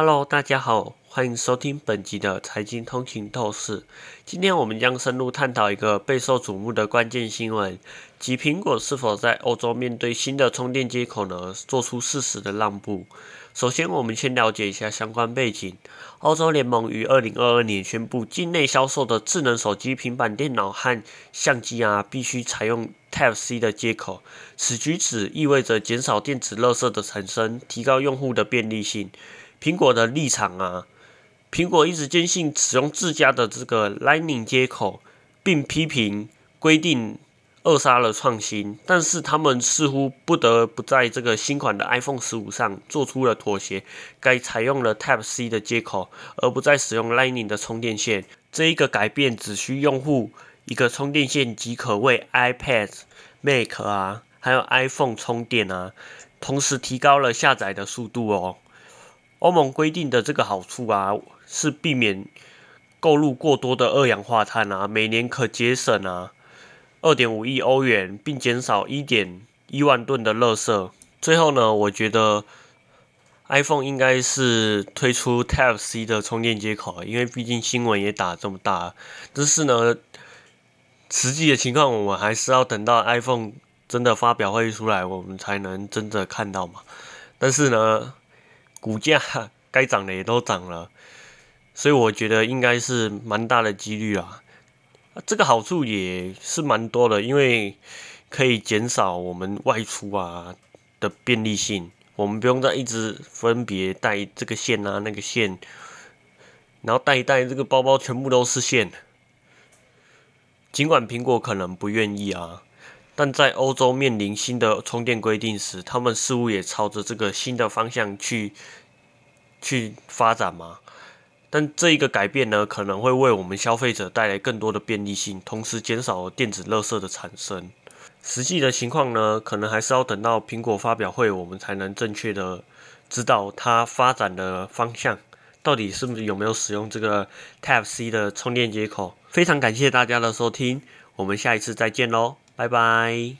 Hello，大家好，欢迎收听本集的财经通勤透视。今天我们将深入探讨一个备受瞩目的关键新闻，即苹果是否在欧洲面对新的充电接口呢，做出适时的让步。首先，我们先了解一下相关背景。欧洲联盟于二零二二年宣布，境内销售的智能手机、平板电脑和相机啊，必须采用 Type C 的接口。此举止意味着减少电子垃圾的产生，提高用户的便利性。苹果的立场啊，苹果一直坚信使用自家的这个 Lightning 接口，并批评规定扼杀了创新。但是他们似乎不得不在这个新款的 iPhone 十五上做出了妥协，该采用了 Type C 的接口，而不再使用 Lightning 的充电线。这一个改变只需用户一个充电线即可为 iPad、Mac 啊，还有 iPhone 充电啊，同时提高了下载的速度哦。欧盟规定的这个好处啊，是避免购入过多的二氧化碳啊，每年可节省啊二点五亿欧元，并减少一点一万吨的垃圾。最后呢，我觉得 iPhone 应该是推出 Type C 的充电接口，因为毕竟新闻也打这么大。但是呢，实际的情况我们还是要等到 iPhone 真的发表会出来，我们才能真的看到嘛。但是呢。股价该涨的也都涨了，所以我觉得应该是蛮大的几率啊。这个好处也是蛮多的，因为可以减少我们外出啊的便利性，我们不用再一直分别带这个线啊那个线，然后带一带这个包包全部都是线。尽管苹果可能不愿意啊。但在欧洲面临新的充电规定时，他们似乎也朝着这个新的方向去去发展嘛。但这一个改变呢，可能会为我们消费者带来更多的便利性，同时减少电子垃圾的产生。实际的情况呢，可能还是要等到苹果发表会，我们才能正确的知道它发展的方向，到底是不是有没有使用这个 Type C 的充电接口。非常感谢大家的收听，我们下一次再见喽。拜拜。